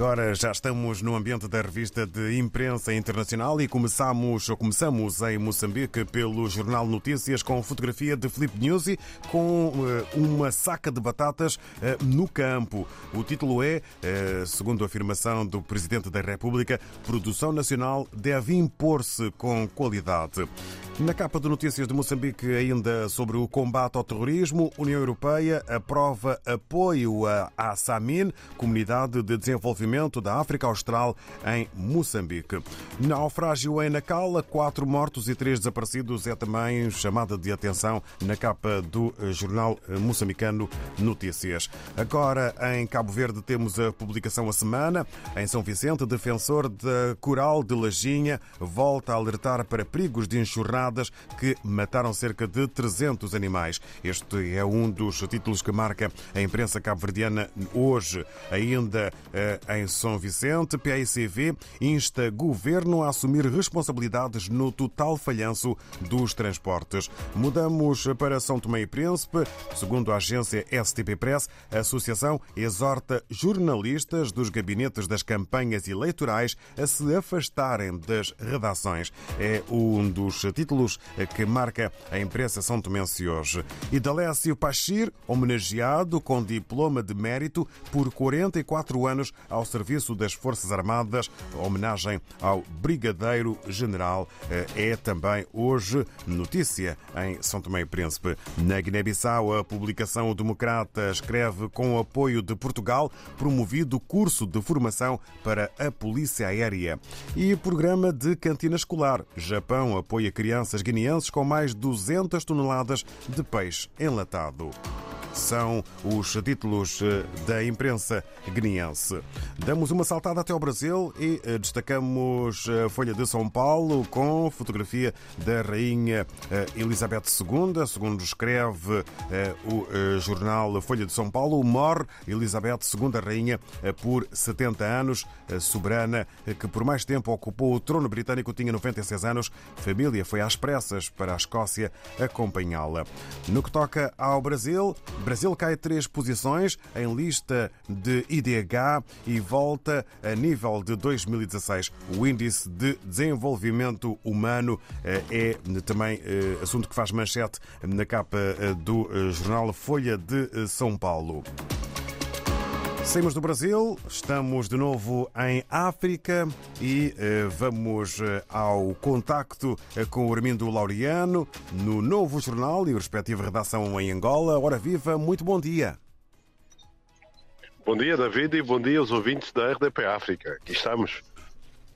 Agora já estamos no ambiente da revista de imprensa internacional e começamos, começamos em Moçambique pelo Jornal Notícias com fotografia de Felipe Nuzzi com uh, uma saca de batatas uh, no campo. O título é, uh, segundo a afirmação do Presidente da República, Produção Nacional deve impor-se com qualidade. Na capa de notícias de Moçambique, ainda sobre o combate ao terrorismo, União Europeia aprova apoio à SAMIN, Comunidade de Desenvolvimento da África Austral, em Moçambique. Naufrágio em Nacala, quatro mortos e três desaparecidos é também chamada de atenção na capa do jornal moçambicano Notícias. Agora, em Cabo Verde, temos a publicação a semana. Em São Vicente, defensor da Coral de Lajinha volta a alertar para perigos de enxurrada que mataram cerca de 300 animais. Este é um dos títulos que marca a imprensa cabo-verdiana hoje. Ainda eh, em São Vicente, PICV insta governo a assumir responsabilidades no total falhanço dos transportes. Mudamos para São Tomé e Príncipe. Segundo a agência STP Press, a associação exorta jornalistas dos gabinetes das campanhas eleitorais a se afastarem das redações. É um dos títulos que marca a imprensa São Tomense hoje. E Dalécio Pachir, homenageado com diploma de mérito por 44 anos ao serviço das Forças Armadas, homenagem ao Brigadeiro General, é também hoje notícia em São Tomé e Príncipe. Na Guiné-Bissau, a publicação Democrata escreve com o apoio de Portugal promovido curso de formação para a Polícia Aérea. E programa de cantina escolar. Japão apoia crianças crianças guineenses com mais 200 toneladas de peixe enlatado são os títulos eh, da imprensa guineense. Damos uma saltada até ao Brasil e eh, destacamos a Folha de São Paulo com fotografia da Rainha eh, Elizabeth II. Segundo escreve o jornal Folha de São Paulo, morre Elizabeth II, Rainha, por 70 anos, soberana que por mais tempo ocupou o trono britânico, tinha 96 anos. Família foi às pressas para a Escócia acompanhá-la. No que toca ao Brasil, Brasil cai três posições em lista de IDH e volta a nível de 2016. O Índice de Desenvolvimento Humano eh, é também eh, assunto que faz manchete na capa eh, do jornal Folha de São Paulo. Saímos do Brasil, estamos de novo em África e eh, vamos eh, ao contacto eh, com o Armindo Laureano no novo jornal e o respectivo redação em Angola. Hora viva, muito bom dia. Bom dia, David, e bom dia aos ouvintes da RDP África. Aqui estamos.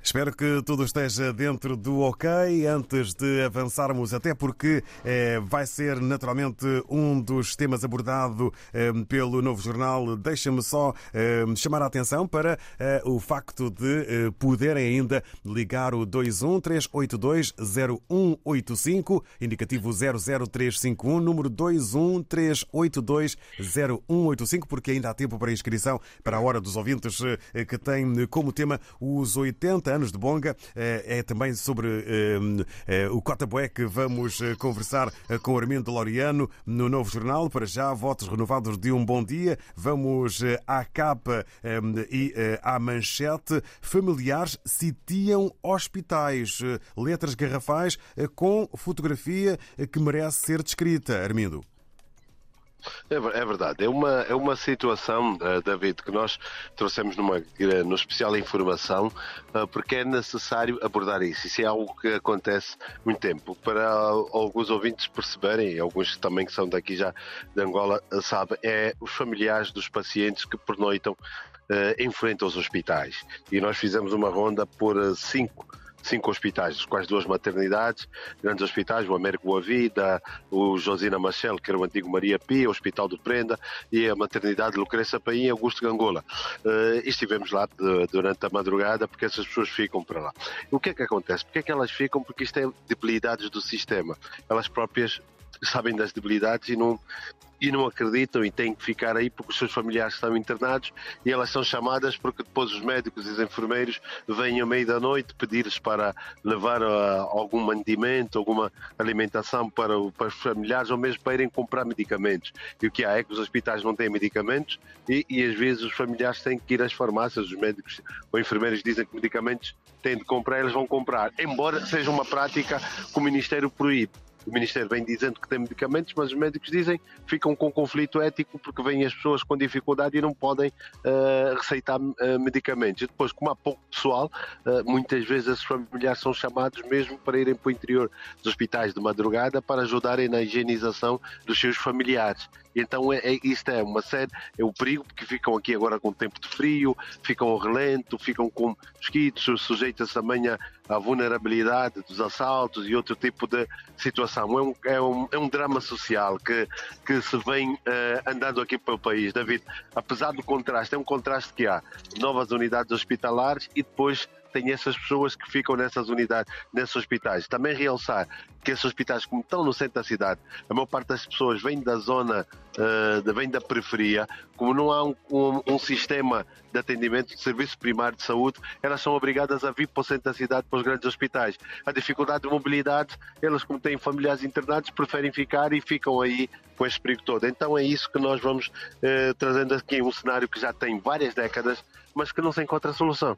Espero que tudo esteja dentro do ok antes de avançarmos, até porque eh, vai ser naturalmente um dos temas abordado eh, pelo novo jornal. Deixa-me só eh, chamar a atenção para o facto de poderem ainda ligar o 213820185, indicativo 00351, número 213820185, porque ainda há tempo para inscrição para a hora dos ouvintes que tem como tema os 80 anos de Bonga. É também sobre o Cotaboé que vamos conversar com Armindo Laureano no novo jornal. Para já, votos renovados de um bom dia. Vamos à capa e à manchete. Familiares sitiam hospitais. Letras garrafais com fotografia que merece ser descrita. Armindo. É, é, verdade, é uma, é uma situação, uh, David, que nós trouxemos numa no especial informação, uh, porque é necessário abordar isso. Isso é algo que acontece muito tempo. Para alguns ouvintes perceberem, alguns também que são daqui já de Angola, uh, sabem, é os familiares dos pacientes que pernoitam uh, em frente aos hospitais. E nós fizemos uma ronda por cinco cinco hospitais, quais duas maternidades, grandes hospitais, o Américo Boa Vida, o Josina Machel, que era o antigo Maria Pia, o Hospital de Prenda e a maternidade Lucrecia Paim Augusto Gangola. Uh, estivemos lá de, durante a madrugada porque essas pessoas ficam para lá. O que é que acontece? Porque é que elas ficam? Porque isto é debilidades do sistema. Elas próprias sabem das debilidades e não e não acreditam e têm que ficar aí porque os seus familiares estão internados e elas são chamadas porque depois os médicos e os enfermeiros vêm ao meio da noite pedir-lhes para levar uh, algum mantimento, alguma alimentação para, para, os familiares ou mesmo para irem comprar medicamentos. E o que há é que os hospitais não têm medicamentos e, e às vezes os familiares têm que ir às farmácias, os médicos ou enfermeiros dizem que medicamentos têm de comprar, eles vão comprar, embora seja uma prática que o Ministério proíbe. O Ministério vem dizendo que tem medicamentos, mas os médicos dizem ficam com conflito ético porque vêm as pessoas com dificuldade e não podem uh, receitar uh, medicamentos. E depois, como há pouco pessoal, uh, muitas vezes esses familiares são chamados mesmo para irem para o interior dos hospitais de madrugada para ajudarem na higienização dos seus familiares. Então é, é, isto é uma série, é o perigo, porque ficam aqui agora com tempo de frio, ficam ao relento, ficam com mosquitos, sujeitos também à, à vulnerabilidade dos assaltos e outro tipo de situação. É um, é um, é um drama social que, que se vem uh, andando aqui pelo país. David, apesar do contraste, é um contraste que há novas unidades hospitalares e depois tem essas pessoas que ficam nessas unidades, nesses hospitais. Também realçar que esses hospitais, como estão no centro da cidade, a maior parte das pessoas vem da zona, uh, vem da periferia, como não há um, um, um, sistema de atendimento de serviço primário de saúde, elas são obrigadas a vir para o centro da cidade, para os grandes hospitais. A dificuldade de mobilidade, elas como têm familiares internados, preferem ficar e ficam aí com esse perigo todo. Então é isso que nós vamos uh, trazendo aqui, um cenário que já tem várias décadas, mas que não se encontra solução.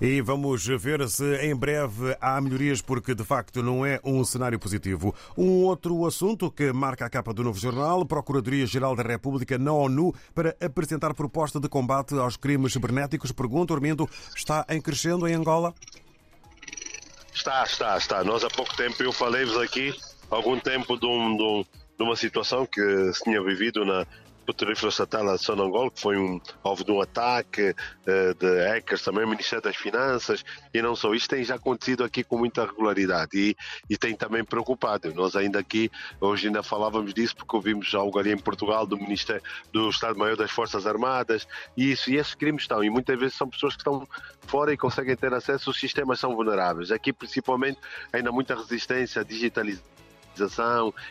E vamos ver se em breve há melhorias, porque de facto não é um cenário positivo. Um outro assunto que marca a capa do novo jornal: Procuradoria-Geral da República na ONU para apresentar proposta de combate aos crimes cibernéticos. Pergunta, Ormindo, está em crescendo em Angola? Está, está, está. Nós há pouco tempo eu falei-vos aqui, algum tempo, de, um, de, um, de uma situação que se tinha vivido na, petrolífero estatal de Sonangol, que foi um alvo de um ataque uh, de hackers, também o Ministério das Finanças, e não só. Isto tem já acontecido aqui com muita regularidade e, e tem também preocupado. Nós ainda aqui, hoje ainda falávamos disso, porque ouvimos algo ali em Portugal do Ministério do Estado-Maior das Forças Armadas, e isso, e esses crimes estão, e muitas vezes são pessoas que estão fora e conseguem ter acesso, os sistemas são vulneráveis. Aqui, principalmente, ainda muita resistência à digitalização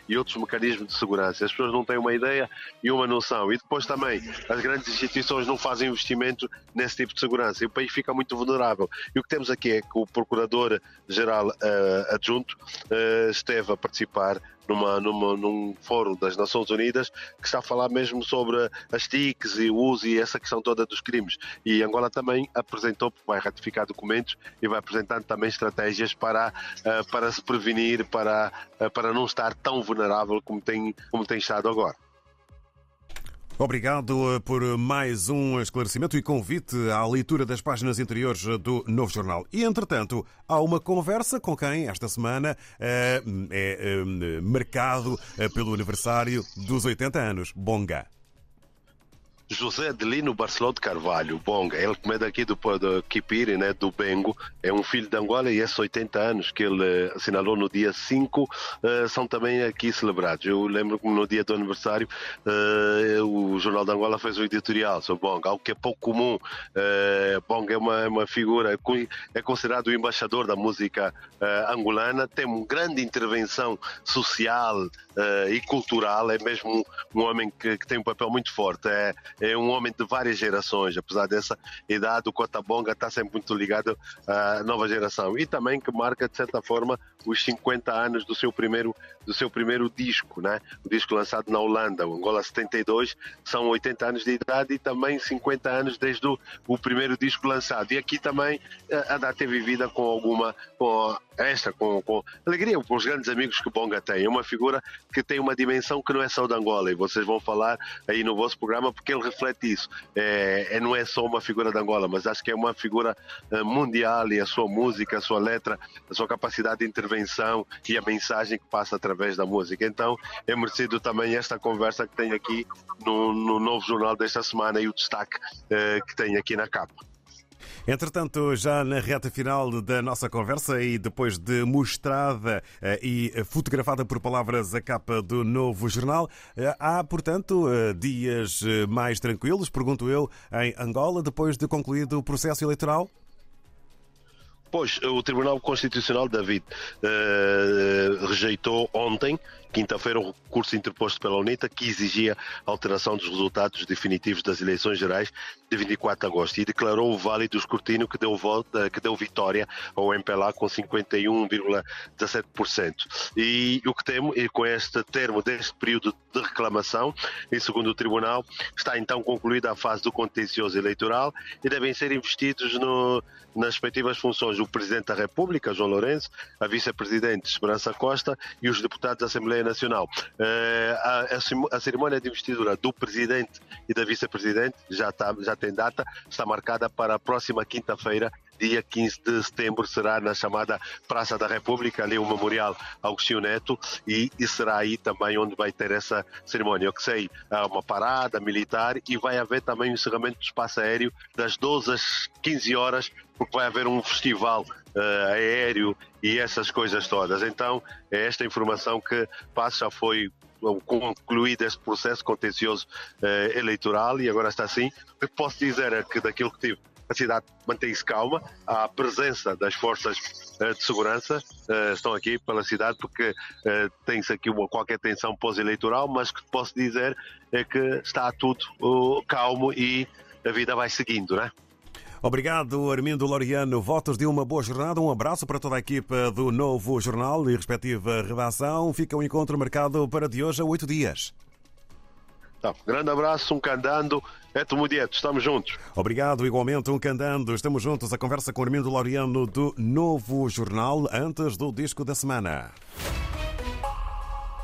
e outros mecanismos de segurança. As pessoas não têm uma ideia e uma noção. E depois também as grandes instituições não fazem investimento nesse tipo de segurança e o país fica muito vulnerável. E o que temos aqui é que o Procurador-Geral uh, Adjunto uh, esteve a participar numa, numa, num fórum das Nações Unidas que está a falar mesmo sobre as TICs e o uso e essa questão toda dos crimes. E Angola também apresentou, vai ratificar documentos e vai apresentar também estratégias para, uh, para se prevenir, para, uh, para não estar tão vulnerável como tem, como tem estado agora. Obrigado eh, por mais um esclarecimento e convite à leitura das páginas interiores do Novo Jornal. E, entretanto, há uma conversa com quem, esta semana, é, é, é marcado pelo aniversário dos 80 anos. Bonga. José Adelino Barceló de Carvalho, bom, ele que é daqui do, do Kipiri, né, do Bengo, é um filho de Angola e esses 80 anos que ele eh, assinalou no dia 5 uh, eh, são também aqui celebrados. Eu lembro que no dia do aniversário uh, o Jornal de Angola fez um editorial sobre Bong, algo que é pouco comum. Uh, é uma, uma figura, é considerado o embaixador da música uh, angolana, tem uma grande intervenção social e cultural, é mesmo um, um homem que, que, tem um papel muito forte. É, é um homem de várias gerações, apesar dessa idade, o Cotabonga está sempre muito ligado à nova geração e também que marca, de certa forma, os 50 anos do seu primeiro, do seu primeiro disco, né? o disco lançado na Holanda, o Angola 72, são 80 anos de idade e também 50 anos desde o, o primeiro disco lançado. E aqui também a data é vivida com alguma com esta, com, com alegria, com os grandes amigos que Bonga tem. É uma figura que tem uma dimensão que não é só de Angola, e vocês vão falar aí no vosso programa porque ele reflete isso. É, é não é só uma figura de Angola, mas acho que é uma figura uh, mundial e a sua música, a sua letra, a sua capacidade de intervenção e a mensagem que passa através da música. Então é merecido também esta conversa que tem aqui no, no novo jornal desta semana e o destaque uh, que tem aqui na capa. Entretanto, já na reta final da nossa conversa e depois de mostrada eh, e fotografada por palavras a capa do novo jornal, eh, há, portanto, eh, dias mais tranquilos, pergunto eu, em Angola, depois de concluído o processo eleitoral? Pois, o Tribunal Constitucional, David, rejeitou ontem quinta-feira, o recurso interposto pela UNITA que exigia a alteração dos resultados definitivos das eleições gerais de 24 de agosto e declarou o válido escrutínio que deu, volta, que deu vitória ao MPLA com 51,17%. E o que temo, e com este termo deste período de reclamação, e segundo o Tribunal, está então concluída a fase do contencioso eleitoral e devem ser investidos no, nas respectivas funções o Presidente da República, João Lourenço, a Vice-Presidente Esperança Costa e os deputados da Assembleia Nacional. A, a, cerimónia de investidura do Presidente e da Vice-Presidente já, tá, já tem data, está marcada para a próxima quinta-feira, dia 15 de setembro, será na chamada Praça da República, ali o Memorial Agostinho Neto, e, e será aí também onde vai ter essa cerimónia. Eu que sei, há uma parada militar e vai haver também o encerramento do espaço aéreo das 12 às 15 horas, porque vai haver um festival uh, aéreo e essas coisas todas. Então, é esta informação que passa, foi concluído este processo contencioso uh, eleitoral e agora está assim. O que posso dizer é que daquilo que tive a cidade mantém-se calma, há a presença das forças uh, de segurança, uh, estão aqui pela cidade porque uh, tem-se aqui uma, qualquer tensão pós-eleitoral, mas que posso dizer é que está tudo calmo e a vida vai seguindo, né? Obrigado, Armindo Loriano. Votos de uma boa jornada. Um abraço para toda a equipa do Novo Jornal e respectiva redação. Fica o um encontro marcado para de hoje a oito dias. Tá, grande abraço, um candando. É Tomudieto, estamos juntos. Obrigado, igualmente, um candando. Estamos juntos. A conversa com Armindo Loriano do Novo Jornal, antes do disco da semana.